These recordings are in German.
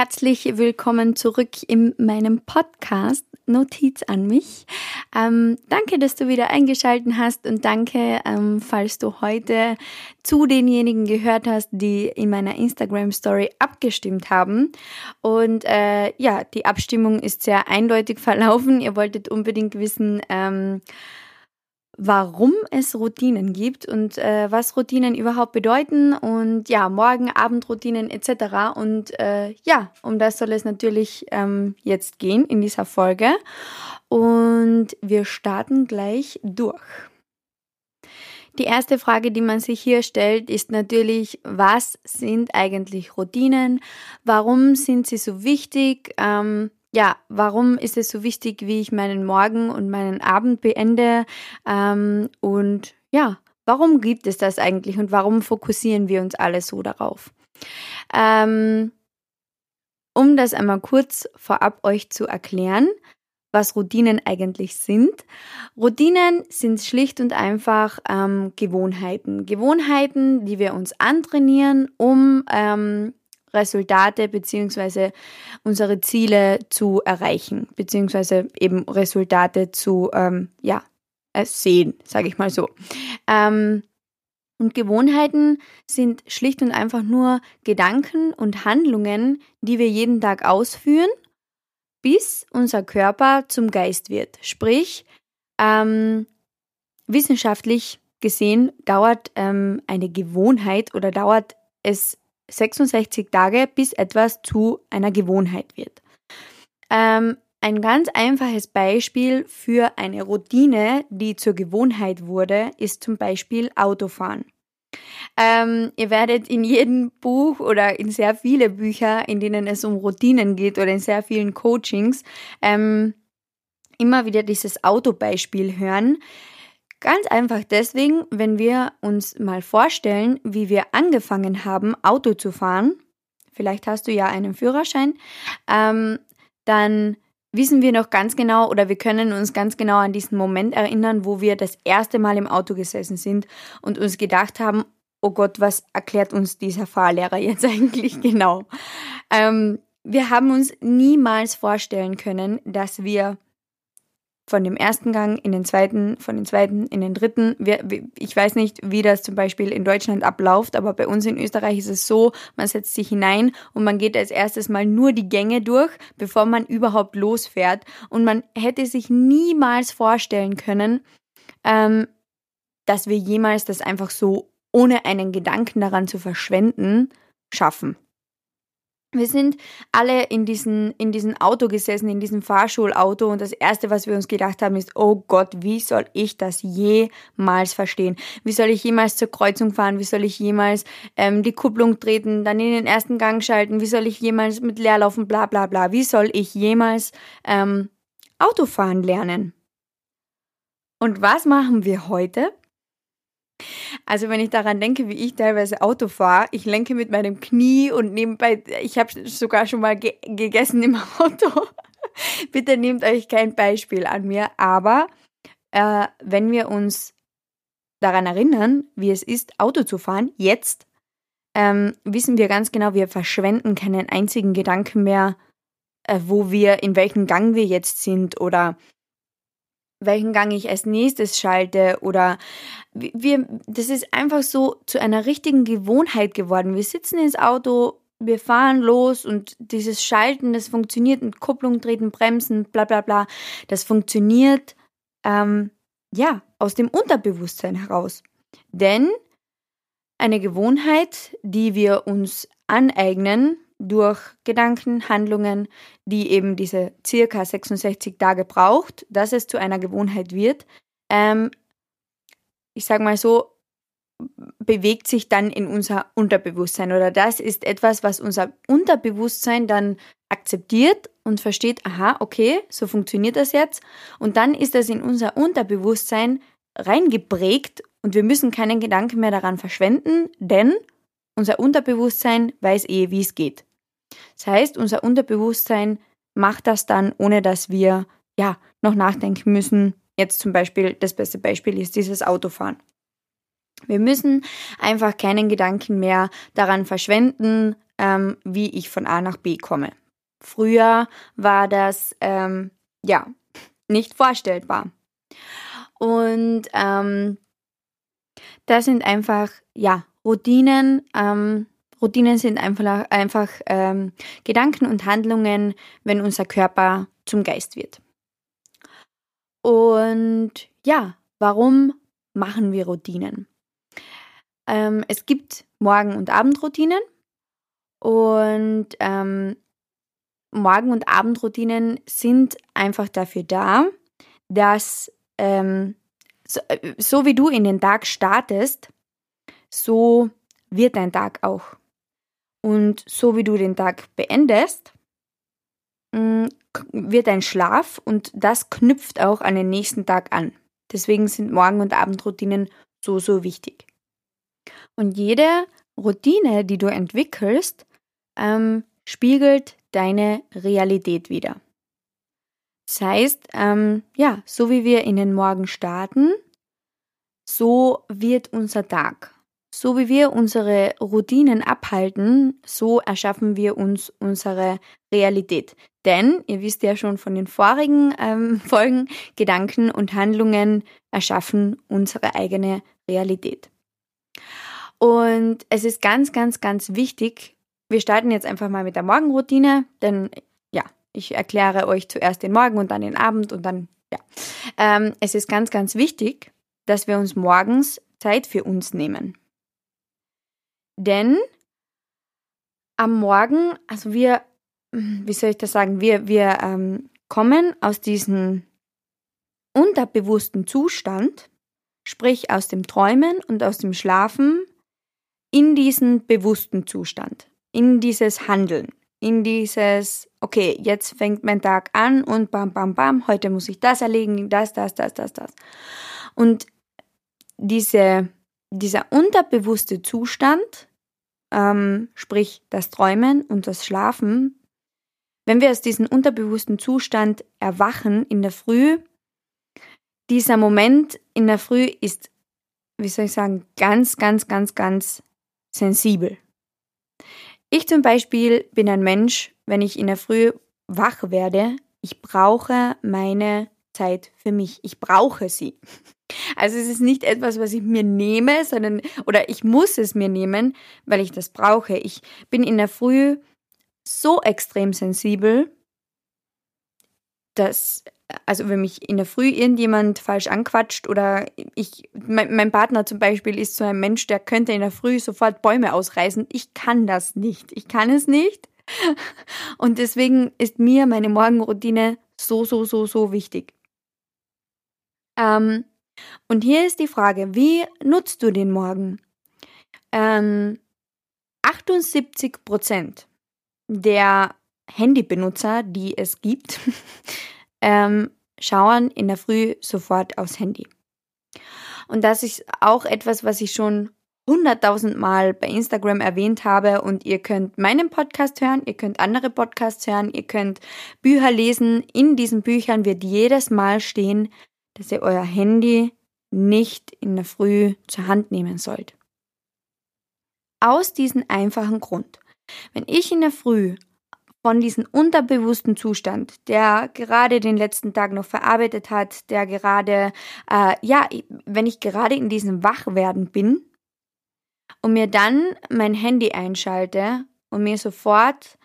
Herzlich willkommen zurück in meinem Podcast Notiz an mich. Ähm, danke, dass du wieder eingeschaltet hast und danke, ähm, falls du heute zu denjenigen gehört hast, die in meiner Instagram Story abgestimmt haben. Und äh, ja, die Abstimmung ist sehr eindeutig verlaufen. Ihr wolltet unbedingt wissen, ähm, warum es Routinen gibt und äh, was Routinen überhaupt bedeuten und ja, Morgen, Abendroutinen etc. Und äh, ja, um das soll es natürlich ähm, jetzt gehen in dieser Folge. Und wir starten gleich durch. Die erste Frage, die man sich hier stellt, ist natürlich, was sind eigentlich Routinen? Warum sind sie so wichtig? Ähm, ja, warum ist es so wichtig, wie ich meinen Morgen und meinen Abend beende? Ähm, und ja, warum gibt es das eigentlich und warum fokussieren wir uns alle so darauf? Ähm, um das einmal kurz vorab euch zu erklären, was Routinen eigentlich sind. Routinen sind schlicht und einfach ähm, Gewohnheiten. Gewohnheiten, die wir uns antrainieren, um ähm, Resultate beziehungsweise unsere Ziele zu erreichen, beziehungsweise eben Resultate zu ähm, ja, sehen, sage ich mal so. Ähm, und Gewohnheiten sind schlicht und einfach nur Gedanken und Handlungen, die wir jeden Tag ausführen, bis unser Körper zum Geist wird. Sprich, ähm, wissenschaftlich gesehen dauert ähm, eine Gewohnheit oder dauert es 66 Tage, bis etwas zu einer Gewohnheit wird. Ähm, ein ganz einfaches Beispiel für eine Routine, die zur Gewohnheit wurde, ist zum Beispiel Autofahren. Ähm, ihr werdet in jedem Buch oder in sehr viele Bücher, in denen es um Routinen geht oder in sehr vielen Coachings, ähm, immer wieder dieses Autobeispiel hören. Ganz einfach deswegen, wenn wir uns mal vorstellen, wie wir angefangen haben, Auto zu fahren, vielleicht hast du ja einen Führerschein, ähm, dann wissen wir noch ganz genau oder wir können uns ganz genau an diesen Moment erinnern, wo wir das erste Mal im Auto gesessen sind und uns gedacht haben, oh Gott, was erklärt uns dieser Fahrlehrer jetzt eigentlich genau? Ähm, wir haben uns niemals vorstellen können, dass wir von dem ersten Gang in den zweiten, von den zweiten in den dritten. Ich weiß nicht, wie das zum Beispiel in Deutschland abläuft, aber bei uns in Österreich ist es so, man setzt sich hinein und man geht als erstes mal nur die Gänge durch, bevor man überhaupt losfährt. Und man hätte sich niemals vorstellen können, ähm, dass wir jemals das einfach so ohne einen Gedanken daran zu verschwenden schaffen. Wir sind alle in diesem in diesen Auto gesessen, in diesem Fahrschulauto und das erste, was wir uns gedacht haben, ist, oh Gott, wie soll ich das jemals verstehen? Wie soll ich jemals zur Kreuzung fahren? Wie soll ich jemals ähm, die Kupplung treten, dann in den ersten Gang schalten? Wie soll ich jemals mit Leerlaufen, bla bla bla? Wie soll ich jemals ähm, Autofahren lernen? Und was machen wir heute? Also wenn ich daran denke, wie ich teilweise Auto fahre, ich lenke mit meinem Knie und nebenbei, ich habe sogar schon mal ge gegessen im Auto. Bitte nehmt euch kein Beispiel an mir, aber äh, wenn wir uns daran erinnern, wie es ist, Auto zu fahren, jetzt, ähm, wissen wir ganz genau, wir verschwenden keinen einzigen Gedanken mehr, äh, wo wir, in welchem Gang wir jetzt sind oder welchen Gang ich als nächstes schalte oder wir, das ist einfach so zu einer richtigen Gewohnheit geworden. Wir sitzen ins Auto, wir fahren los und dieses Schalten, das funktioniert mit Kupplung, Treten, Bremsen, bla bla bla, das funktioniert ähm, ja aus dem Unterbewusstsein heraus. Denn eine Gewohnheit, die wir uns aneignen, durch Gedanken, Handlungen, die eben diese circa 66 Tage braucht, dass es zu einer Gewohnheit wird, ähm, ich sage mal so, bewegt sich dann in unser Unterbewusstsein oder das ist etwas, was unser Unterbewusstsein dann akzeptiert und versteht, aha, okay, so funktioniert das jetzt und dann ist das in unser Unterbewusstsein reingeprägt und wir müssen keinen Gedanken mehr daran verschwenden, denn unser Unterbewusstsein weiß eh, wie es geht. Das heißt, unser Unterbewusstsein macht das dann, ohne dass wir ja noch nachdenken müssen. Jetzt zum Beispiel, das beste Beispiel ist dieses Autofahren. Wir müssen einfach keinen Gedanken mehr daran verschwenden, ähm, wie ich von A nach B komme. Früher war das ähm, ja nicht vorstellbar. Und ähm, das sind einfach ja Routinen. Ähm, Routinen sind einfach, einfach ähm, Gedanken und Handlungen, wenn unser Körper zum Geist wird. Und ja, warum machen wir Routinen? Ähm, es gibt Morgen- und Abendroutinen und ähm, Morgen- und Abendroutinen sind einfach dafür da, dass ähm, so, äh, so wie du in den Tag startest, so wird dein Tag auch. Und so wie du den Tag beendest, mm, wird dein Schlaf und das knüpft auch an den nächsten Tag an. Deswegen sind Morgen- und Abendroutinen so, so wichtig. Und jede Routine, die du entwickelst, ähm, spiegelt deine Realität wieder. Das heißt, ähm, ja, so wie wir in den Morgen starten, so wird unser Tag. So wie wir unsere Routinen abhalten, so erschaffen wir uns unsere Realität. Denn, ihr wisst ja schon von den vorigen ähm, Folgen, Gedanken und Handlungen erschaffen unsere eigene Realität. Und es ist ganz, ganz, ganz wichtig, wir starten jetzt einfach mal mit der Morgenroutine, denn ja, ich erkläre euch zuerst den Morgen und dann den Abend und dann, ja. Ähm, es ist ganz, ganz wichtig, dass wir uns morgens Zeit für uns nehmen. Denn am Morgen, also wir, wie soll ich das sagen, wir, wir ähm, kommen aus diesem unterbewussten Zustand, sprich aus dem Träumen und aus dem Schlafen, in diesen bewussten Zustand, in dieses Handeln, in dieses, okay, jetzt fängt mein Tag an und bam, bam, bam, heute muss ich das erlegen, das, das, das, das, das. Und diese, dieser unterbewusste Zustand, ähm, sprich das Träumen und das Schlafen, wenn wir aus diesem unterbewussten Zustand erwachen in der Früh, dieser Moment in der Früh ist, wie soll ich sagen, ganz, ganz, ganz, ganz sensibel. Ich zum Beispiel bin ein Mensch, wenn ich in der Früh wach werde, ich brauche meine Zeit für mich. Ich brauche sie. Also es ist nicht etwas, was ich mir nehme, sondern oder ich muss es mir nehmen, weil ich das brauche. Ich bin in der Früh so extrem sensibel, dass also wenn mich in der Früh irgendjemand falsch anquatscht oder ich, mein, mein, Partner zum Beispiel ist so ein Mensch, der könnte in der Früh sofort Bäume ausreißen. Ich kann das nicht. Ich kann es nicht. Und deswegen ist mir meine Morgenroutine so, so, so, so wichtig. Ähm, und hier ist die Frage, wie nutzt du den Morgen? Ähm, 78 Prozent der Handybenutzer, die es gibt, ähm, schauen in der Früh sofort aufs Handy. Und das ist auch etwas, was ich schon hunderttausend Mal bei Instagram erwähnt habe und ihr könnt meinen Podcast hören, ihr könnt andere Podcasts hören, ihr könnt Bücher lesen. In diesen Büchern wird jedes Mal stehen, dass ihr euer Handy nicht in der Früh zur Hand nehmen sollt. Aus diesem einfachen Grund. Wenn ich in der Früh von diesem unterbewussten Zustand, der gerade den letzten Tag noch verarbeitet hat, der gerade, äh, ja, wenn ich gerade in diesem Wachwerden bin und mir dann mein Handy einschalte und mir sofort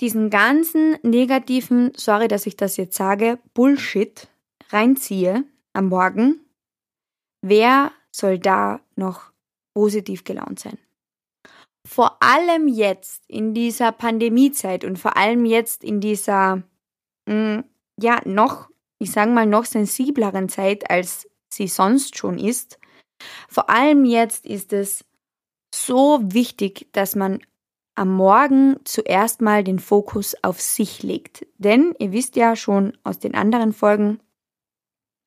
diesen ganzen negativen, sorry, dass ich das jetzt sage, Bullshit reinziehe am Morgen, wer soll da noch positiv gelaunt sein? vor allem jetzt in dieser Pandemiezeit und vor allem jetzt in dieser, mh, mm, ja, noch, ich sage mal, noch sensibleren Zeit, als sie sonst schon ist, vor allem jetzt ist es so wichtig, dass man am Morgen zuerst mal den Fokus auf sich legt. Denn ihr wisst ja schon aus den anderen Folgen,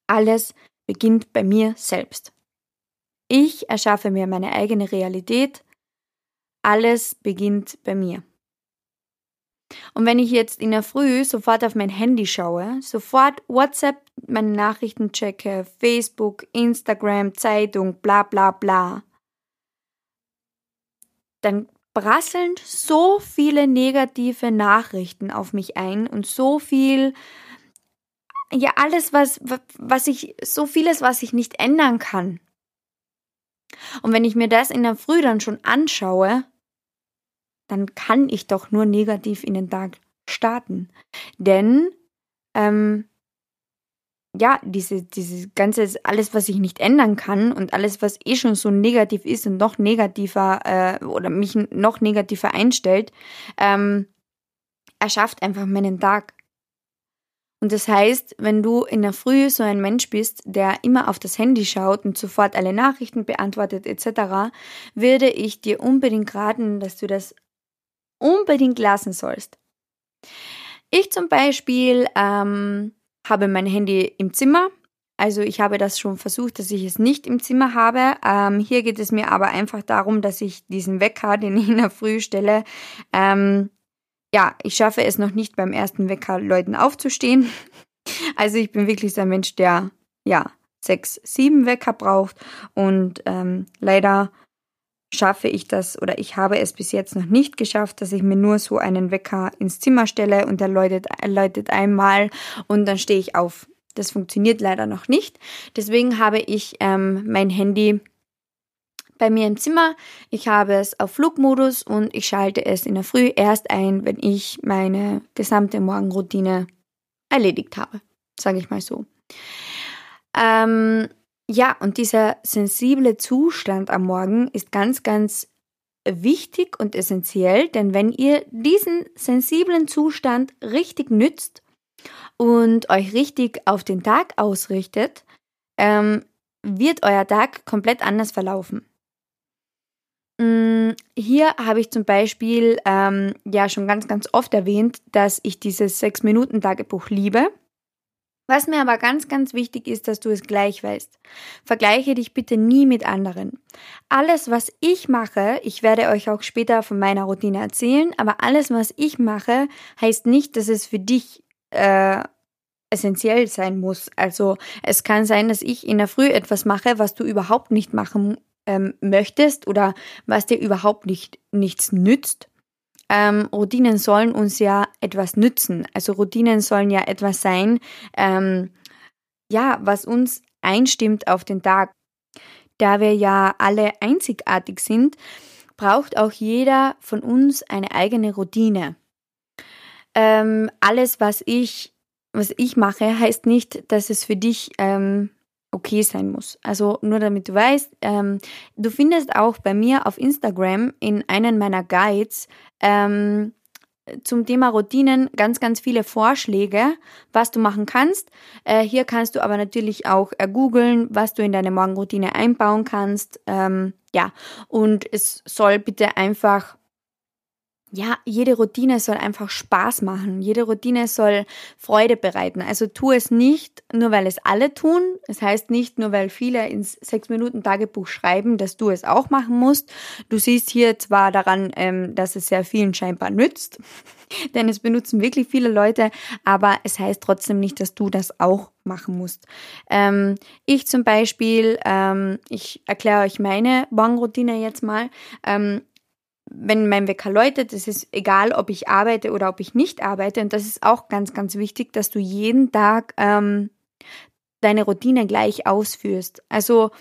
alles beginnt bei mir selbst. Ich erschaffe mir meine eigene Realität alles beginnt bei mir. Und wenn ich jetzt in der Früh sofort auf mein Handy schaue, sofort WhatsApp meine Nachrichten checke, Facebook, Instagram, Zeitung, bla bla bla, dann prasseln so viele negative Nachrichten auf mich ein und so viel, ja, alles, was, was ich, so vieles, was ich nicht ändern kann. Und wenn ich mir das in der Früh dann schon anschaue, dann kann ich doch nur negativ in den Tag starten. Denn ähm, ja, diese, diese ganze, alles, was ich nicht ändern kann und alles, was eh schon so negativ ist und noch negativer äh, oder mich noch negativer einstellt, ähm, erschafft einfach meinen Tag. Und das heißt, wenn du in der Früh so ein Mensch bist, der immer auf das Handy schaut und sofort alle Nachrichten beantwortet etc., würde ich dir unbedingt raten, dass du das unbedingt lassen sollst. Ich zum Beispiel ähm, habe mein Handy im Zimmer. Also ich habe das schon versucht, dass ich es nicht im Zimmer habe. Ähm, hier geht es mir aber einfach darum, dass ich diesen Wecker, den ich in der Früh stelle, ähm, ja, ich schaffe es noch nicht beim ersten Wecker Leuten aufzustehen. Also ich bin wirklich so ein Mensch, der ja sechs, sieben Wecker braucht und ähm, leider schaffe ich das oder ich habe es bis jetzt noch nicht geschafft, dass ich mir nur so einen Wecker ins Zimmer stelle und er läutet, läutet einmal und dann stehe ich auf. Das funktioniert leider noch nicht. Deswegen habe ich ähm, mein Handy bei mir im Zimmer. Ich habe es auf Flugmodus und ich schalte es in der Früh erst ein, wenn ich meine gesamte Morgenroutine erledigt habe. Sage ich mal so. Ähm, ja, und dieser sensible Zustand am Morgen ist ganz, ganz wichtig und essentiell, denn wenn ihr diesen sensiblen Zustand richtig nützt und euch richtig auf den Tag ausrichtet, ähm, wird euer Tag komplett anders verlaufen. Mm, hier habe ich zum Beispiel ähm, ja schon ganz, ganz oft erwähnt, dass ich dieses 6-Minuten-Tagebuch liebe. Was mir aber ganz, ganz wichtig ist, dass du es gleich weißt. Vergleiche dich bitte nie mit anderen. Alles, was ich mache, ich werde euch auch später von meiner Routine erzählen, aber alles, was ich mache, heißt nicht, dass es für dich äh, essentiell sein muss. Also es kann sein, dass ich in der Früh etwas mache, was du überhaupt nicht machen ähm, möchtest oder was dir überhaupt nicht nichts nützt ähm, Routinen sollen uns ja etwas nützen. Also Routinen sollen ja etwas sein, ähm, ja, was uns einstimmt auf den Tag. Da wir ja alle einzigartig sind, braucht auch jeder von uns eine eigene Routine. Ähm, alles, was ich, was ich mache, heißt nicht, dass es für dich ähm, okay sein muss. Also nur damit du weißt, ähm, du findest auch bei mir auf Instagram in einem meiner Guides ähm, zum Thema Routinen ganz, ganz viele Vorschläge, was du machen kannst. Äh, hier kannst du aber natürlich auch äh, googeln, was du in deine Morgenroutine einbauen kannst. Ähm, ja, und es soll bitte einfach ja, jede Routine soll einfach Spaß machen. Jede Routine soll Freude bereiten. Also tu es nicht nur, weil es alle tun. Es das heißt nicht nur, weil viele ins sechs Minuten Tagebuch schreiben, dass du es auch machen musst. Du siehst hier zwar daran, ähm, dass es sehr vielen scheinbar nützt, denn es benutzen wirklich viele Leute, aber es heißt trotzdem nicht, dass du das auch machen musst. Ähm, ich zum Beispiel, ähm, ich erkläre euch meine Morgenroutine jetzt mal. Ähm, wenn mein Wecker läutet, es ist egal, ob ich arbeite oder ob ich nicht arbeite. Und das ist auch ganz, ganz wichtig, dass du jeden Tag ähm, deine Routine gleich ausführst. Also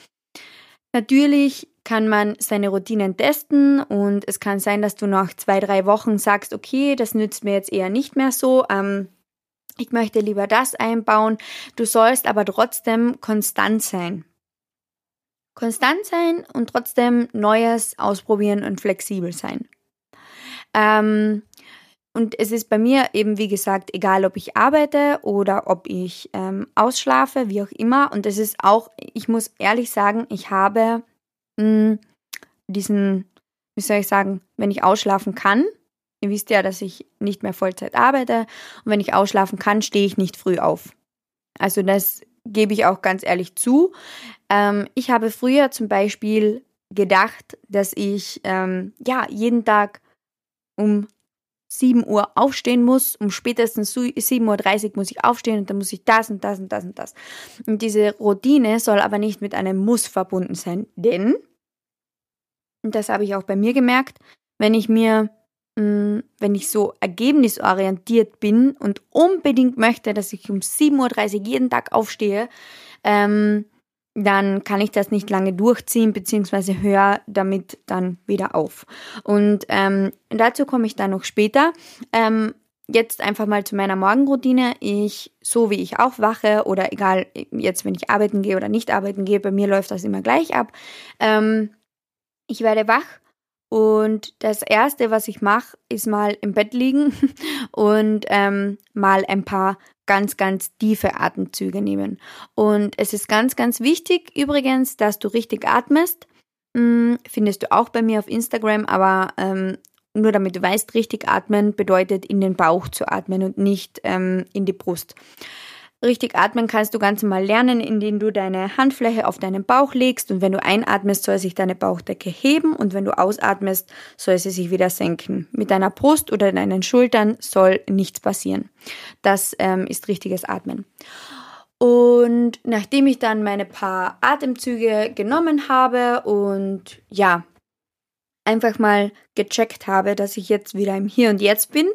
natürlich kann man seine Routinen testen und es kann sein, dass du nach zwei, drei Wochen sagst, okay, das nützt mir jetzt eher nicht mehr so. Ähm, ich möchte lieber das einbauen. Du sollst aber trotzdem konstant sein. Konstant sein und trotzdem Neues ausprobieren und flexibel sein. Ähm, und es ist bei mir eben, wie gesagt, egal, ob ich arbeite oder ob ich ähm, ausschlafe, wie auch immer. Und es ist auch, ich muss ehrlich sagen, ich habe mh, hm, diesen, wie soll ich sagen, wenn ich ausschlafen kann, ihr wisst ja, dass ich nicht mehr Vollzeit arbeite, und wenn ich ausschlafen kann, stehe ich nicht früh auf. Also das gebe ich auch ganz ehrlich zu. Ähm, ich habe früher zum Beispiel gedacht, dass ich ähm, ja jeden Tag um 7 Uhr aufstehen muss, um spätestens 7.30 Uhr muss ich aufstehen und dann muss ich das und das und das und das. Und diese Routine soll aber nicht mit einem Muss verbunden sein, denn, und das habe ich auch bei mir gemerkt, wenn ich mir, wenn ich so ergebnisorientiert bin und unbedingt möchte, dass ich um 7.30 Uhr jeden Tag aufstehe, ähm, dann kann ich das nicht lange durchziehen, beziehungsweise höre damit dann wieder auf. Und ähm, dazu komme ich dann noch später. Ähm, jetzt einfach mal zu meiner Morgenroutine. Ich, so wie ich aufwache oder egal jetzt, wenn ich arbeiten gehe oder nicht arbeiten gehe, bei mir läuft das immer gleich ab. Ähm, ich werde wach und das erste, was ich mache, ist mal im Bett liegen und ähm, mal ein paar ganz, ganz tiefe Atemzüge nehmen. Und es ist ganz, ganz wichtig übrigens, dass du richtig atmest. Hm, findest du auch bei mir auf Instagram, aber ähm, nur damit du weißt, richtig atmen bedeutet in den Bauch zu atmen und nicht ähm, in die Brust. Richtig atmen kannst du ganz mal lernen, indem du deine Handfläche auf deinen Bauch legst und wenn du einatmest, soll sich deine Bauchdecke heben und wenn du ausatmest, soll sie sich wieder senken. Mit deiner Brust oder deinen Schultern soll nichts passieren. Das ähm, ist richtiges Atmen. Und nachdem ich dann meine paar Atemzüge genommen habe und ja, einfach mal gecheckt habe, dass ich jetzt wieder im Hier und Jetzt bin,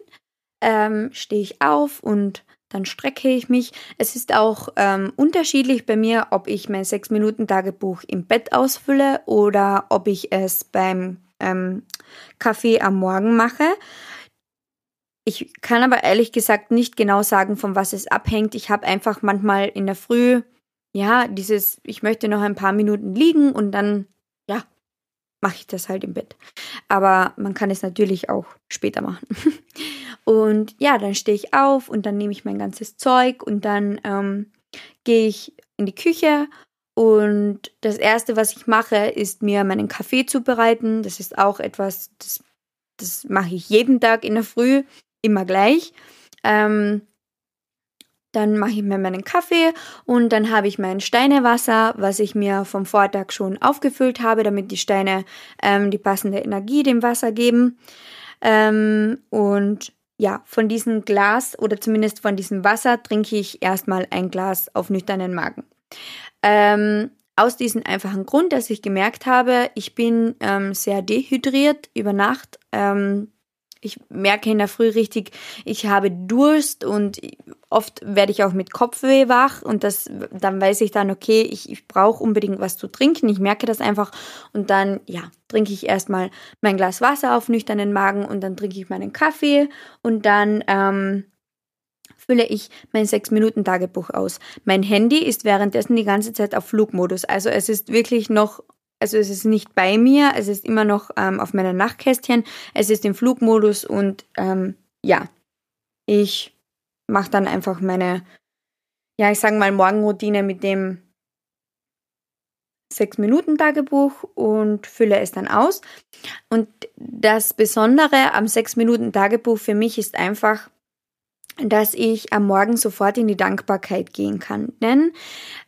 ähm, stehe ich auf und dann strecke ich mich. Es ist auch ähm, unterschiedlich bei mir, ob ich mein 6-Minuten-Tagebuch im Bett ausfülle oder ob ich es beim ähm, Kaffee am Morgen mache. Ich kann aber ehrlich gesagt nicht genau sagen, von was es abhängt. Ich habe einfach manchmal in der Früh, ja, dieses, ich möchte noch ein paar Minuten liegen und dann, ja, mache ich das halt im Bett. Aber man kann es natürlich auch später machen. Und ja, dann stehe ich auf und dann nehme ich mein ganzes Zeug und dann ähm, gehe ich in die Küche und das Erste, was ich mache, ist mir meinen Kaffee zubereiten. Das ist auch etwas, das, das mache ich jeden Tag in der Früh, immer gleich. Ähm, dann mache ich mir meinen Kaffee und dann habe ich mein Steinewasser, was ich mir vom Vortag schon aufgefüllt habe, damit die Steine ähm, die passende Energie dem Wasser geben. Ähm, und ja, von diesem Glas oder zumindest von diesem Wasser trinke ich erstmal ein Glas auf nüchternen Magen. Ähm, aus diesem einfachen Grund, dass ich gemerkt habe, ich bin ähm, sehr dehydriert über Nacht. Ähm, ich merke in der Früh richtig, ich habe Durst und oft werde ich auch mit Kopfweh wach und das, dann weiß ich dann, okay, ich, ich brauche unbedingt was zu trinken. Ich merke das einfach und dann, ja, trinke ich erstmal mein Glas Wasser auf nüchternen Magen und dann trinke ich meinen Kaffee und dann ähm, fülle ich mein 6-Minuten-Tagebuch aus. Mein Handy ist währenddessen die ganze Zeit auf Flugmodus. Also es ist wirklich noch also es ist nicht bei mir, es ist immer noch ähm, auf meinem Nachtkästchen, es ist im Flugmodus und ähm, ja, ich mache dann einfach meine, ja, ich sage mal Morgenroutine mit dem 6-Minuten-Tagebuch und fülle es dann aus. Und das Besondere am 6-Minuten-Tagebuch für mich ist einfach, dass ich am Morgen sofort in die Dankbarkeit gehen kann. Denn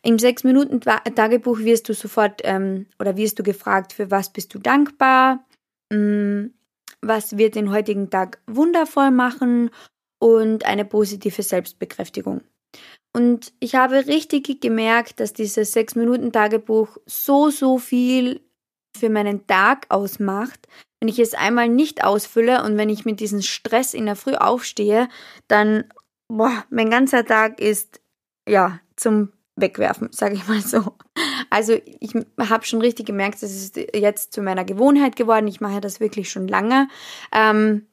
im sechs Minuten Tagebuch wirst du sofort ähm, oder wirst du gefragt, für was bist du dankbar, ähm, was wird den heutigen Tag wundervoll machen und eine positive Selbstbekräftigung. Und ich habe richtig gemerkt, dass dieses sechs Minuten Tagebuch so, so viel für meinen Tag ausmacht, wenn ich es einmal nicht ausfülle und wenn ich mit diesem Stress in der Früh aufstehe, dann, boah, mein ganzer Tag ist, ja, zum Wegwerfen, sage ich mal so. Also ich habe schon richtig gemerkt, das ist jetzt zu meiner Gewohnheit geworden. Ich mache das wirklich schon lange. Ähm,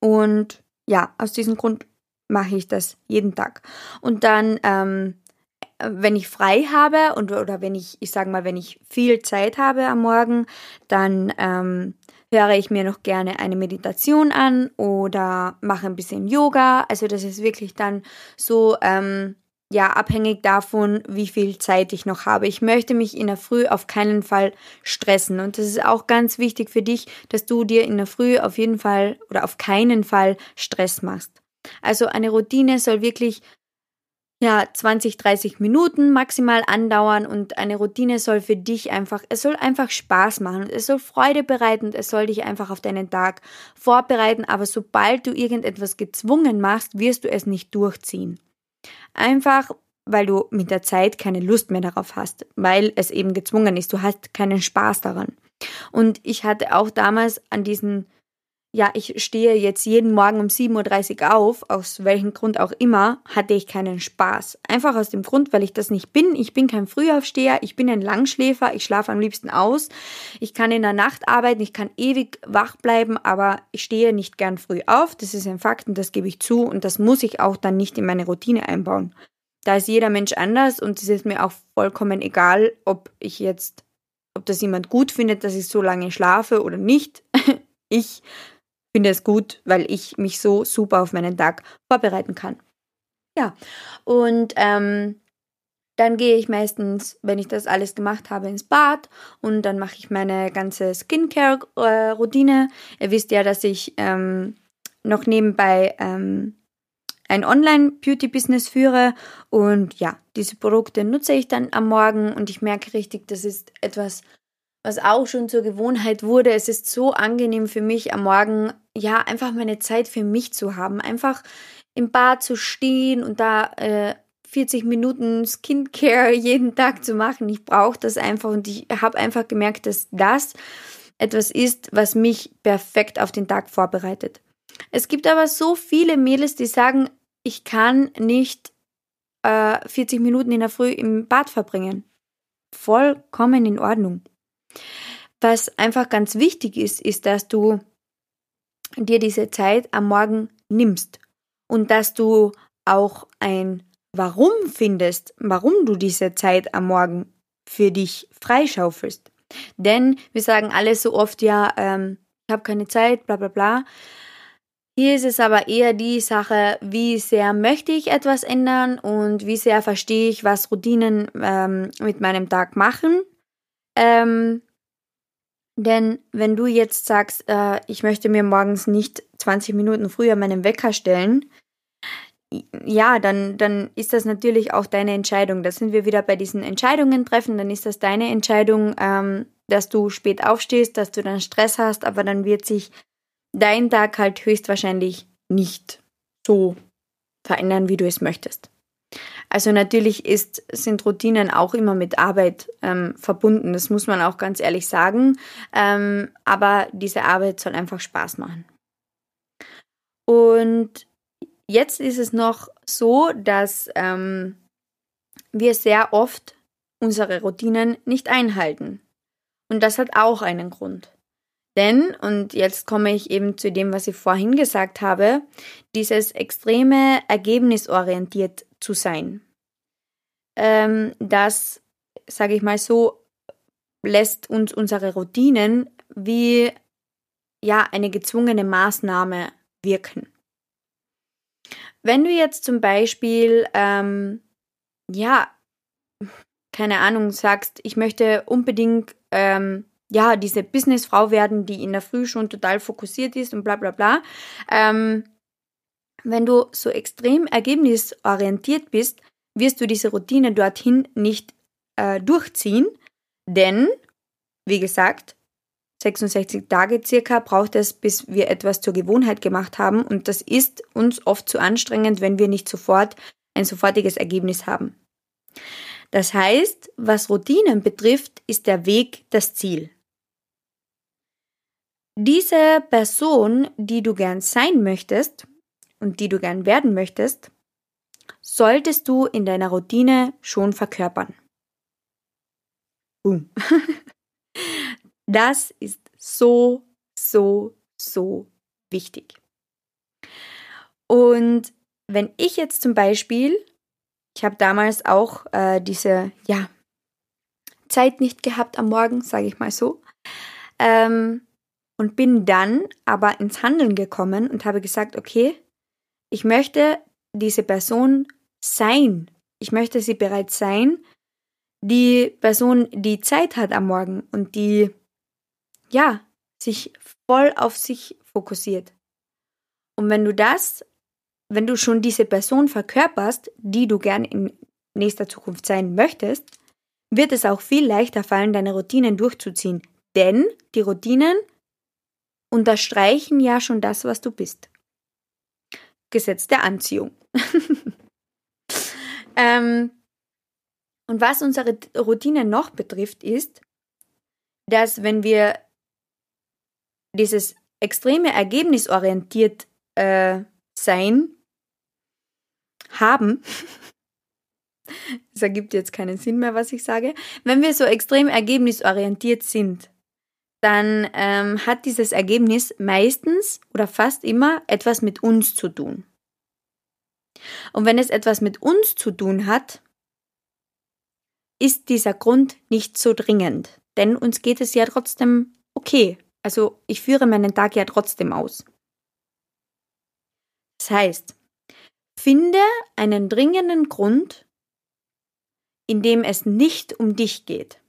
und ja, aus diesem Grund mache ich das jeden Tag. Und dann ähm, wenn ich frei habe und oder wenn ich, ich sage mal, wenn ich viel Zeit habe am Morgen, dann ähm, höre ich mir noch gerne eine Meditation an oder mache ein bisschen Yoga. Also das ist wirklich dann so ähm, ja abhängig davon, wie viel Zeit ich noch habe. Ich möchte mich in der Früh auf keinen Fall stressen und das ist auch ganz wichtig für dich, dass du dir in der Früh auf jeden Fall oder auf keinen Fall Stress machst. Also eine Routine soll wirklich ja, 20, 30 Minuten maximal andauern und eine Routine soll für dich einfach, es soll einfach Spaß machen, es soll Freude bereiten, es soll dich einfach auf deinen Tag vorbereiten, aber sobald du irgendetwas gezwungen machst, wirst du es nicht durchziehen. Einfach, weil du mit der Zeit keine Lust mehr darauf hast, weil es eben gezwungen ist, du hast keinen Spaß daran. Und ich hatte auch damals an diesen ja, ich stehe jetzt jeden Morgen um 7.30 Uhr auf, aus welchem Grund auch immer, hatte ich keinen Spaß. Einfach aus dem Grund, weil ich das nicht bin. Ich bin kein Frühaufsteher, ich bin ein Langschläfer, ich schlafe am liebsten aus. Ich kann in der Nacht arbeiten, ich kann ewig wach bleiben, aber ich stehe nicht gern früh auf. Das ist ein Fakt und das gebe ich zu und das muss ich auch dann nicht in meine Routine einbauen. Da ist jeder Mensch anders und es ist mir auch vollkommen egal, ob ich jetzt, ob das jemand gut findet, dass ich so lange schlafe oder nicht. ich finde es gut, weil ich mich so super auf meinen Tag vorbereiten kann. Ja, und ähm, dann gehe ich meistens, wenn ich das alles gemacht habe, ins Bad und dann mache ich meine ganze Skincare-Routine. Ihr wisst ja, dass ich ähm, noch nebenbei ähm, ein Online-Beauty-Business führe und ja, diese Produkte nutze ich dann am Morgen und ich merke richtig, das ist etwas, was auch schon zur Gewohnheit wurde. Es ist so angenehm für mich am Morgen, ja, einfach meine Zeit für mich zu haben. Einfach im Bad zu stehen und da äh, 40 Minuten Skincare jeden Tag zu machen. Ich brauche das einfach und ich habe einfach gemerkt, dass das etwas ist, was mich perfekt auf den Tag vorbereitet. Es gibt aber so viele Mädels, die sagen, ich kann nicht äh, 40 Minuten in der Früh im Bad verbringen. Vollkommen in Ordnung. Was einfach ganz wichtig ist, ist, dass du dir diese Zeit am Morgen nimmst und dass du auch ein Warum findest, warum du diese Zeit am Morgen für dich freischaufelst. Denn wir sagen alle so oft, ja, ähm, ich habe keine Zeit, bla bla bla. Hier ist es aber eher die Sache, wie sehr möchte ich etwas ändern und wie sehr verstehe ich, was Routinen ähm, mit meinem Tag machen ähm, denn wenn du jetzt sagst, äh, ich möchte mir morgens nicht 20 Minuten früher meinen Wecker stellen, ja, dann, dann ist das natürlich auch deine Entscheidung. Da sind wir wieder bei diesen Entscheidungen treffen. Dann ist das deine Entscheidung, ähm, dass du spät aufstehst, dass du dann Stress hast, aber dann wird sich dein Tag halt höchstwahrscheinlich nicht so verändern, wie du es möchtest. Also natürlich ist, sind Routinen auch immer mit Arbeit ähm, verbunden, das muss man auch ganz ehrlich sagen. Ähm, aber diese Arbeit soll einfach Spaß machen. Und jetzt ist es noch so, dass ähm, wir sehr oft unsere Routinen nicht einhalten. Und das hat auch einen Grund. Denn, und jetzt komme ich eben zu dem, was ich vorhin gesagt habe, dieses extreme ergebnisorientiert zu sein. Ähm, das, sage ich mal so, lässt uns unsere Routinen wie ja eine gezwungene Maßnahme wirken. Wenn du jetzt zum Beispiel ähm, ja keine Ahnung sagst, ich möchte unbedingt ähm, ja diese Businessfrau werden, die in der Früh schon total fokussiert ist und bla bla bla. Ähm, wenn du so extrem ergebnisorientiert bist, wirst du diese Routine dorthin nicht äh, durchziehen, denn, wie gesagt, 66 Tage circa braucht es, bis wir etwas zur Gewohnheit gemacht haben und das ist uns oft zu anstrengend, wenn wir nicht sofort ein sofortiges Ergebnis haben. Das heißt, was Routinen betrifft, ist der Weg das Ziel. Diese Person, die du gern sein möchtest, und die du gern werden möchtest, solltest du in deiner Routine schon verkörpern. Boom. Das ist so, so, so wichtig. Und wenn ich jetzt zum Beispiel, ich habe damals auch äh, diese, ja, Zeit nicht gehabt am Morgen, sage ich mal so, ähm, und bin dann aber ins Handeln gekommen und habe gesagt, okay, ich möchte diese Person sein. Ich möchte sie bereits sein. Die Person, die Zeit hat am Morgen und die, ja, sich voll auf sich fokussiert. Und wenn du das, wenn du schon diese Person verkörperst, die du gern in nächster Zukunft sein möchtest, wird es auch viel leichter fallen, deine Routinen durchzuziehen. Denn die Routinen unterstreichen ja schon das, was du bist. Gesetz der Anziehung. ähm, und was unsere Routine noch betrifft, ist, dass wenn wir dieses extreme ergebnisorientiert äh, sein haben, das ergibt jetzt keinen Sinn mehr, was ich sage, wenn wir so extrem ergebnisorientiert sind, dann ähm, hat dieses Ergebnis meistens oder fast immer etwas mit uns zu tun. Und wenn es etwas mit uns zu tun hat, ist dieser Grund nicht so dringend, denn uns geht es ja trotzdem okay. Also ich führe meinen Tag ja trotzdem aus. Das heißt, finde einen dringenden Grund, in dem es nicht um dich geht.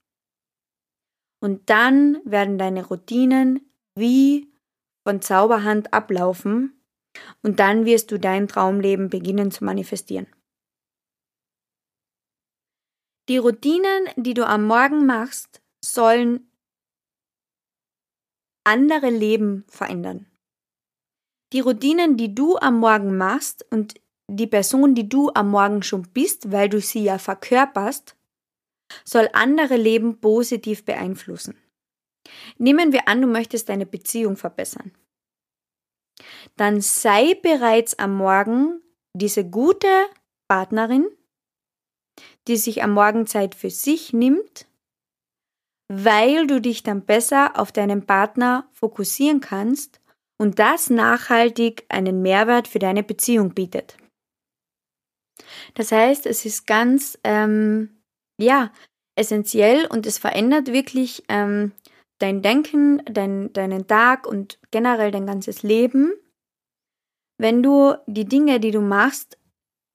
Und dann werden deine Routinen wie von Zauberhand ablaufen und dann wirst du dein Traumleben beginnen zu manifestieren. Die Routinen, die du am Morgen machst, sollen andere Leben verändern. Die Routinen, die du am Morgen machst und die Person, die du am Morgen schon bist, weil du sie ja verkörperst, soll andere Leben positiv beeinflussen. Nehmen wir an, du möchtest deine Beziehung verbessern. Dann sei bereits am Morgen diese gute Partnerin, die sich am Morgen Zeit für sich nimmt, weil du dich dann besser auf deinen Partner fokussieren kannst und das nachhaltig einen Mehrwert für deine Beziehung bietet. Das heißt, es ist ganz ähm, ja, essentiell und es verändert wirklich ähm, dein Denken, dein, deinen Tag und generell dein ganzes Leben, wenn du die Dinge, die du machst,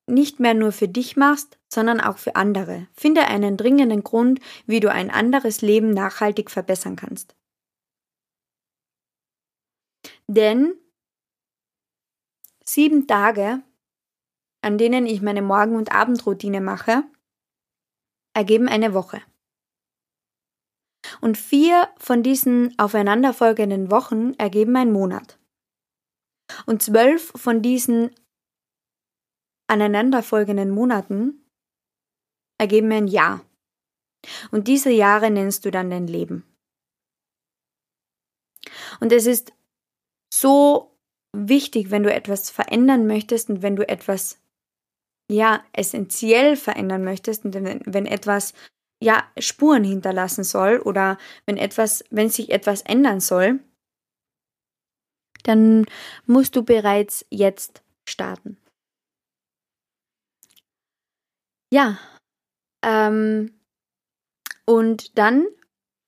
nicht mehr nur für dich machst, sondern auch für andere. Finde einen dringenden Grund, wie du ein anderes Leben nachhaltig verbessern kannst. Denn sieben Tage, an denen ich meine Morgen- und Abendroutine mache, ergeben eine Woche. Und vier von diesen aufeinanderfolgenden Wochen ergeben einen Monat. Und zwölf von diesen aneinanderfolgenden Monaten ergeben ein Jahr. Und diese Jahre nennst du dann dein Leben. Und es ist so wichtig, wenn du etwas verändern möchtest und wenn du etwas ja, essentiell verändern möchtest und wenn, wenn etwas ja Spuren hinterlassen soll oder wenn etwas, wenn sich etwas ändern soll, dann musst du bereits jetzt starten. Ja, ähm, und dann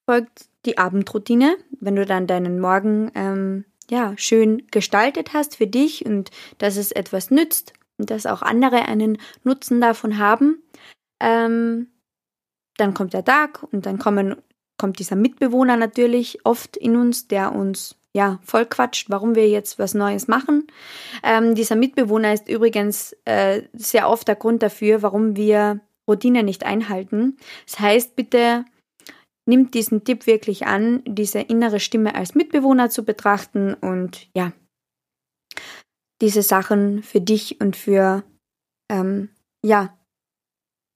folgt die Abendroutine, wenn du dann deinen Morgen ähm, ja schön gestaltet hast für dich und dass es etwas nützt, und dass auch andere einen Nutzen davon haben. Ähm, dann kommt der Tag und dann kommen, kommt dieser Mitbewohner natürlich oft in uns, der uns ja voll quatscht, warum wir jetzt was Neues machen. Ähm, dieser Mitbewohner ist übrigens äh, sehr oft der Grund dafür, warum wir Routine nicht einhalten. Das heißt, bitte nimmt diesen Tipp wirklich an, diese innere Stimme als Mitbewohner zu betrachten und ja, diese Sachen für dich und für, ähm, ja,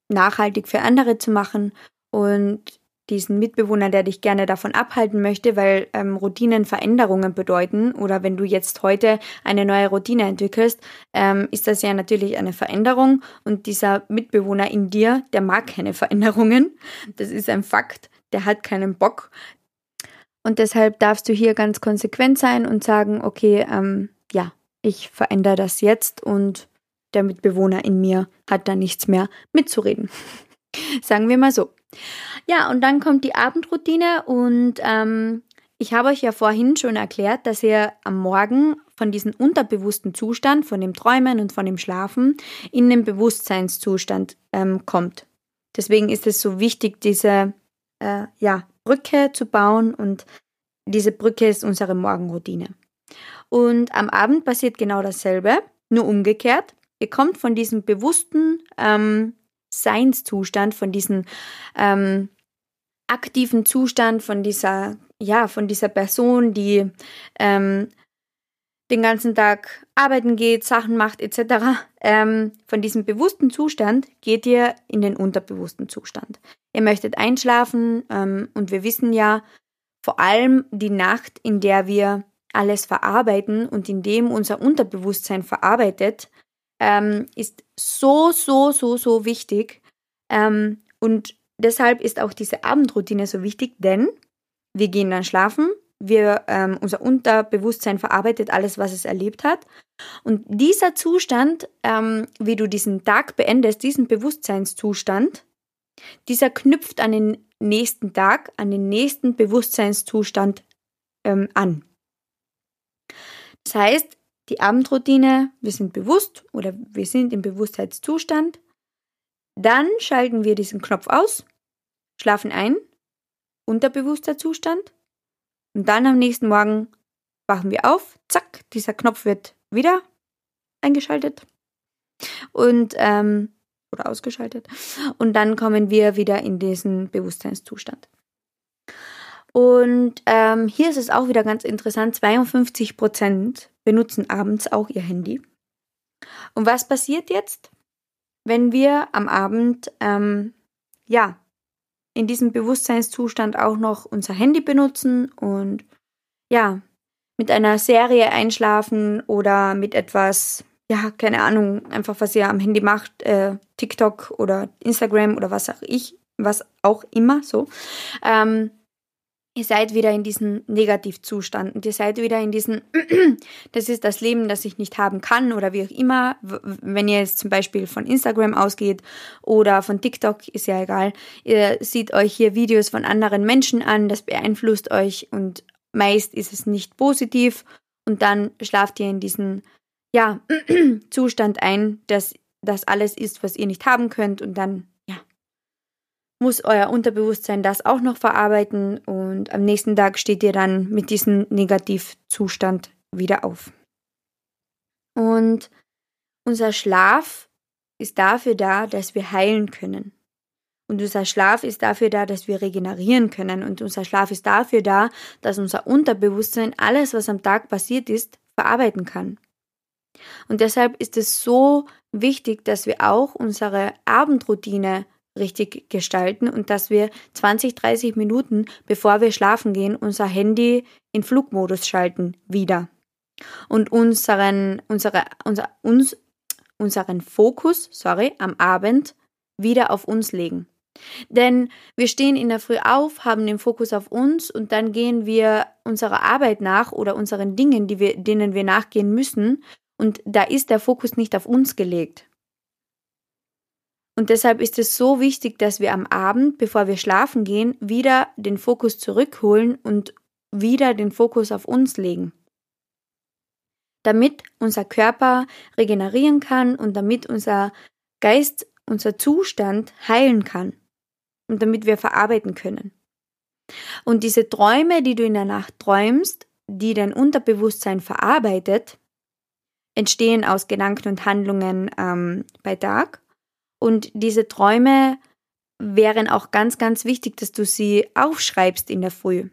nachhaltig für andere zu machen und diesen Mitbewohner, der dich gerne davon abhalten möchte, weil ähm, Routinen Veränderungen bedeuten oder wenn du jetzt heute eine neue Routine entwickelst, ähm, ist das ja natürlich eine Veränderung und dieser Mitbewohner in dir, der mag keine Veränderungen. Das ist ein Fakt, der hat keinen Bock. Und deshalb darfst du hier ganz konsequent sein und sagen, okay, ähm, ja, ich verändere das jetzt und der Mitbewohner in mir hat da nichts mehr mitzureden. Sagen wir mal so. Ja, und dann kommt die Abendroutine und ähm, ich habe euch ja vorhin schon erklärt, dass ihr am Morgen von diesem unterbewussten Zustand, von dem Träumen und von dem Schlafen in den Bewusstseinszustand ähm, kommt. Deswegen ist es so wichtig, diese äh, ja, Brücke zu bauen und diese Brücke ist unsere Morgenroutine. Und am Abend passiert genau dasselbe, nur umgekehrt. Ihr kommt von diesem bewussten ähm, Seinszustand, von diesem ähm, aktiven Zustand, von dieser, ja, von dieser Person, die ähm, den ganzen Tag arbeiten geht, Sachen macht etc. Ähm, von diesem bewussten Zustand geht ihr in den unterbewussten Zustand. Ihr möchtet einschlafen ähm, und wir wissen ja, vor allem die Nacht, in der wir alles verarbeiten und in dem unser Unterbewusstsein verarbeitet, ähm, ist so, so, so, so wichtig. Ähm, und deshalb ist auch diese Abendroutine so wichtig, denn wir gehen dann schlafen, wir, ähm, unser Unterbewusstsein verarbeitet alles, was es erlebt hat. Und dieser Zustand, ähm, wie du diesen Tag beendest, diesen Bewusstseinszustand, dieser knüpft an den nächsten Tag, an den nächsten Bewusstseinszustand ähm, an. Das heißt, die Abendroutine, wir sind bewusst oder wir sind im Bewusstheitszustand. Dann schalten wir diesen Knopf aus, schlafen ein, unterbewusster Zustand. Und dann am nächsten Morgen wachen wir auf, zack, dieser Knopf wird wieder eingeschaltet und ähm, oder ausgeschaltet. Und dann kommen wir wieder in diesen Bewusstseinszustand. Und ähm, hier ist es auch wieder ganz interessant, 52 Prozent benutzen abends auch ihr Handy. Und was passiert jetzt, wenn wir am Abend, ähm, ja, in diesem Bewusstseinszustand auch noch unser Handy benutzen und ja, mit einer Serie einschlafen oder mit etwas, ja, keine Ahnung, einfach was ihr am Handy macht, äh, TikTok oder Instagram oder was auch ich, was auch immer so. Ähm, ihr seid wieder in diesem Negativzustand und ihr seid wieder in diesem, das ist das Leben, das ich nicht haben kann oder wie auch immer. Wenn ihr jetzt zum Beispiel von Instagram ausgeht oder von TikTok, ist ja egal. Ihr seht euch hier Videos von anderen Menschen an, das beeinflusst euch und meist ist es nicht positiv und dann schlaft ihr in diesen, ja, Zustand ein, dass das alles ist, was ihr nicht haben könnt und dann muss euer Unterbewusstsein das auch noch verarbeiten und am nächsten Tag steht ihr dann mit diesem Negativzustand wieder auf. Und unser Schlaf ist dafür da, dass wir heilen können. Und unser Schlaf ist dafür da, dass wir regenerieren können. Und unser Schlaf ist dafür da, dass unser Unterbewusstsein alles, was am Tag passiert ist, verarbeiten kann. Und deshalb ist es so wichtig, dass wir auch unsere Abendroutine richtig gestalten und dass wir 20, 30 Minuten, bevor wir schlafen gehen, unser Handy in Flugmodus schalten wieder und unseren, unsere, unser, uns, unseren Fokus, sorry, am Abend wieder auf uns legen. Denn wir stehen in der Früh auf, haben den Fokus auf uns und dann gehen wir unserer Arbeit nach oder unseren Dingen, die wir, denen wir nachgehen müssen. Und da ist der Fokus nicht auf uns gelegt. Und deshalb ist es so wichtig, dass wir am Abend, bevor wir schlafen gehen, wieder den Fokus zurückholen und wieder den Fokus auf uns legen. Damit unser Körper regenerieren kann und damit unser Geist, unser Zustand heilen kann und damit wir verarbeiten können. Und diese Träume, die du in der Nacht träumst, die dein Unterbewusstsein verarbeitet, entstehen aus Gedanken und Handlungen ähm, bei Tag und diese Träume wären auch ganz, ganz wichtig, dass du sie aufschreibst in der Früh,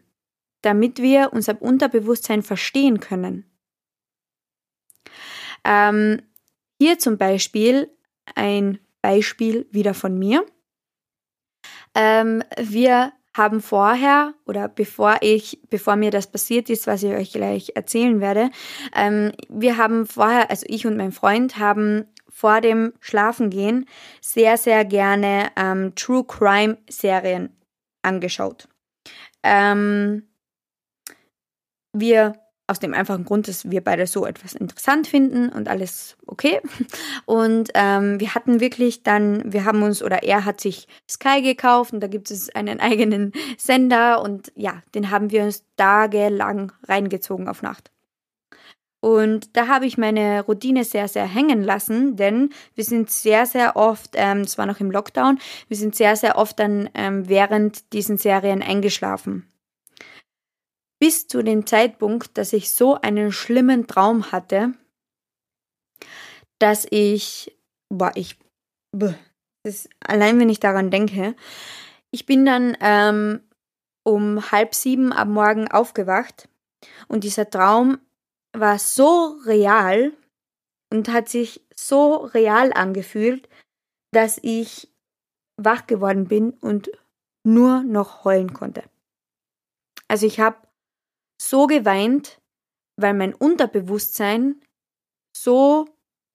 damit wir unser Unterbewusstsein verstehen können. Ähm, hier zum Beispiel ein Beispiel wieder von mir. Ähm, wir haben vorher oder bevor ich, bevor mir das passiert ist, was ich euch gleich erzählen werde, ähm, wir haben vorher, also ich und mein Freund haben vor dem Schlafengehen sehr, sehr gerne ähm, True Crime Serien angeschaut. Ähm, wir aus dem einfachen Grund, dass wir beide so etwas interessant finden und alles okay. Und ähm, wir hatten wirklich dann, wir haben uns oder er hat sich Sky gekauft und da gibt es einen eigenen Sender und ja, den haben wir uns tagelang reingezogen auf Nacht. Und da habe ich meine Routine sehr, sehr hängen lassen, denn wir sind sehr, sehr oft, ähm, es war noch im Lockdown, wir sind sehr, sehr oft dann ähm, während diesen Serien eingeschlafen. Bis zu dem Zeitpunkt, dass ich so einen schlimmen Traum hatte, dass ich, boah, ich, das, allein wenn ich daran denke, ich bin dann ähm, um halb sieben am Morgen aufgewacht und dieser Traum war so real und hat sich so real angefühlt, dass ich wach geworden bin und nur noch heulen konnte. Also ich habe so geweint, weil mein Unterbewusstsein so,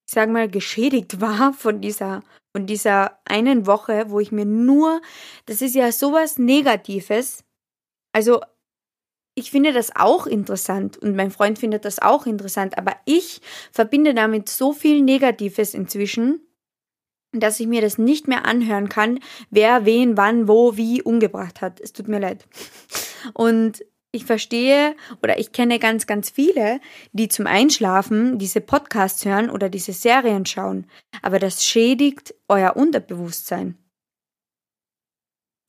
ich sag mal, geschädigt war von dieser, von dieser einen Woche, wo ich mir nur, das ist ja sowas Negatives. Also ich finde das auch interessant und mein Freund findet das auch interessant, aber ich verbinde damit so viel Negatives inzwischen, dass ich mir das nicht mehr anhören kann, wer wen, wann, wo, wie umgebracht hat. Es tut mir leid. Und ich verstehe oder ich kenne ganz, ganz viele, die zum Einschlafen diese Podcasts hören oder diese Serien schauen. Aber das schädigt euer Unterbewusstsein.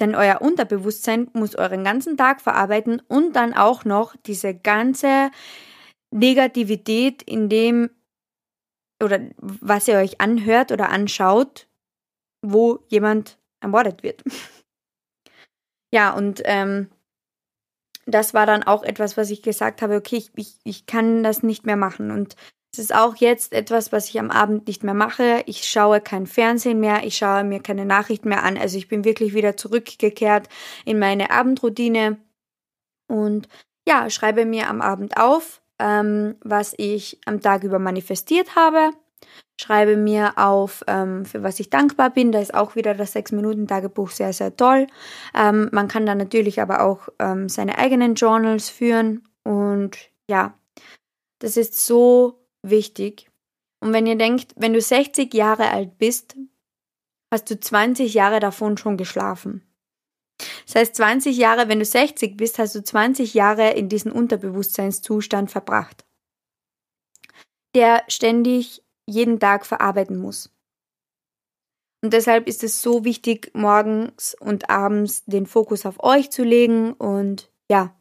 Denn euer Unterbewusstsein muss euren ganzen Tag verarbeiten und dann auch noch diese ganze Negativität in dem oder was ihr euch anhört oder anschaut, wo jemand ermordet wird. ja, und ähm, das war dann auch etwas, was ich gesagt habe, okay, ich, ich, ich kann das nicht mehr machen. Und es ist auch jetzt etwas, was ich am Abend nicht mehr mache. Ich schaue kein Fernsehen mehr, ich schaue mir keine Nachrichten mehr an. Also ich bin wirklich wieder zurückgekehrt in meine Abendroutine und ja, schreibe mir am Abend auf, ähm, was ich am Tag über manifestiert habe. Schreibe mir auf, ähm, für was ich dankbar bin. Da ist auch wieder das 6-Minuten-Tagebuch sehr, sehr toll. Ähm, man kann dann natürlich aber auch ähm, seine eigenen Journals führen. Und ja, das ist so wichtig. Und wenn ihr denkt, wenn du 60 Jahre alt bist, hast du 20 Jahre davon schon geschlafen. Das heißt, 20 Jahre, wenn du 60 bist, hast du 20 Jahre in diesem Unterbewusstseinszustand verbracht, der ständig jeden Tag verarbeiten muss. Und deshalb ist es so wichtig, morgens und abends den Fokus auf euch zu legen und ja,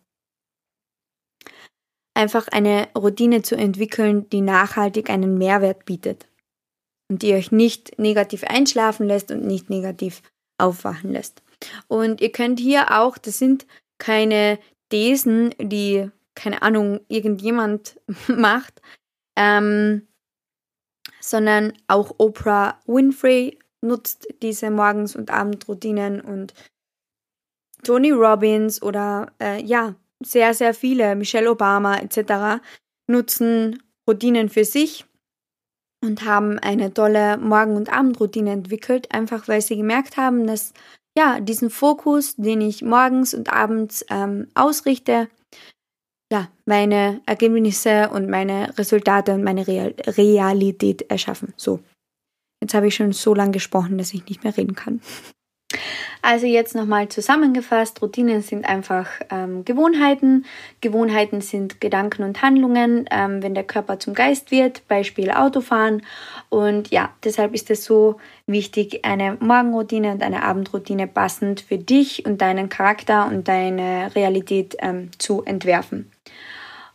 einfach eine Routine zu entwickeln, die nachhaltig einen Mehrwert bietet und die euch nicht negativ einschlafen lässt und nicht negativ aufwachen lässt. Und ihr könnt hier auch, das sind keine Thesen, die, keine Ahnung, irgendjemand macht, ähm, sondern auch Oprah Winfrey nutzt diese Morgens- und Abendroutinen und Tony Robbins oder äh, ja, sehr, sehr viele, Michelle Obama etc., nutzen Routinen für sich und haben eine tolle Morgen- und Abendroutine entwickelt, einfach weil sie gemerkt haben, dass ja, diesen Fokus, den ich morgens und abends ähm, ausrichte, ja, meine Ergebnisse und meine Resultate und meine Real Realität erschaffen. So. Jetzt habe ich schon so lange gesprochen, dass ich nicht mehr reden kann. Also jetzt nochmal zusammengefasst, Routinen sind einfach ähm, Gewohnheiten. Gewohnheiten sind Gedanken und Handlungen, ähm, wenn der Körper zum Geist wird, Beispiel Autofahren. Und ja, deshalb ist es so wichtig, eine Morgenroutine und eine Abendroutine passend für dich und deinen Charakter und deine Realität ähm, zu entwerfen.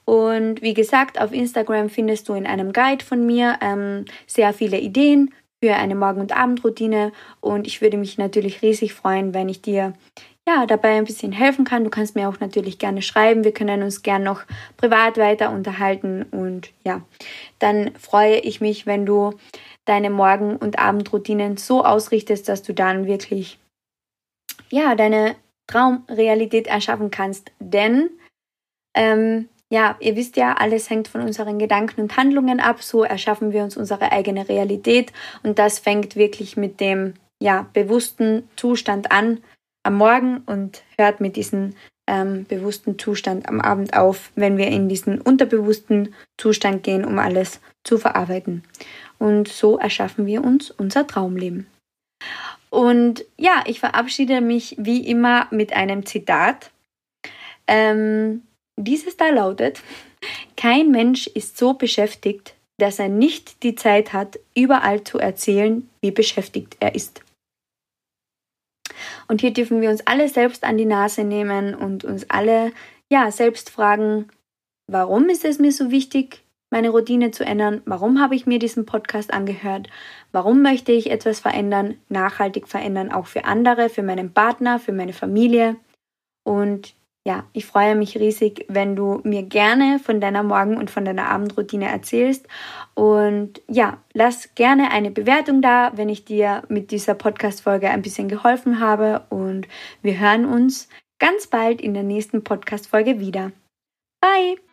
Und wie gesagt, auf Instagram findest du in einem Guide von mir ähm, sehr viele Ideen für eine Morgen- und Abendroutine und ich würde mich natürlich riesig freuen, wenn ich dir ja, dabei ein bisschen helfen kann. Du kannst mir auch natürlich gerne schreiben. Wir können uns gerne noch privat weiter unterhalten und ja, dann freue ich mich, wenn du deine Morgen- und Abendroutinen so ausrichtest, dass du dann wirklich ja, deine Traumrealität erschaffen kannst, denn ähm, ja, ihr wisst ja, alles hängt von unseren Gedanken und Handlungen ab. So erschaffen wir uns unsere eigene Realität. Und das fängt wirklich mit dem ja, bewussten Zustand an am Morgen und hört mit diesem ähm, bewussten Zustand am Abend auf, wenn wir in diesen unterbewussten Zustand gehen, um alles zu verarbeiten. Und so erschaffen wir uns unser Traumleben. Und ja, ich verabschiede mich wie immer mit einem Zitat. Ähm, dieses da lautet, kein Mensch ist so beschäftigt, dass er nicht die Zeit hat, überall zu erzählen, wie beschäftigt er ist. Und hier dürfen wir uns alle selbst an die Nase nehmen und uns alle ja selbst fragen, warum ist es mir so wichtig, meine Routine zu ändern? Warum habe ich mir diesen Podcast angehört? Warum möchte ich etwas verändern, nachhaltig verändern, auch für andere, für meinen Partner, für meine Familie? Und ja, ich freue mich riesig, wenn du mir gerne von deiner Morgen- und von deiner Abendroutine erzählst. Und ja, lass gerne eine Bewertung da, wenn ich dir mit dieser Podcast-Folge ein bisschen geholfen habe. Und wir hören uns ganz bald in der nächsten Podcast-Folge wieder. Bye!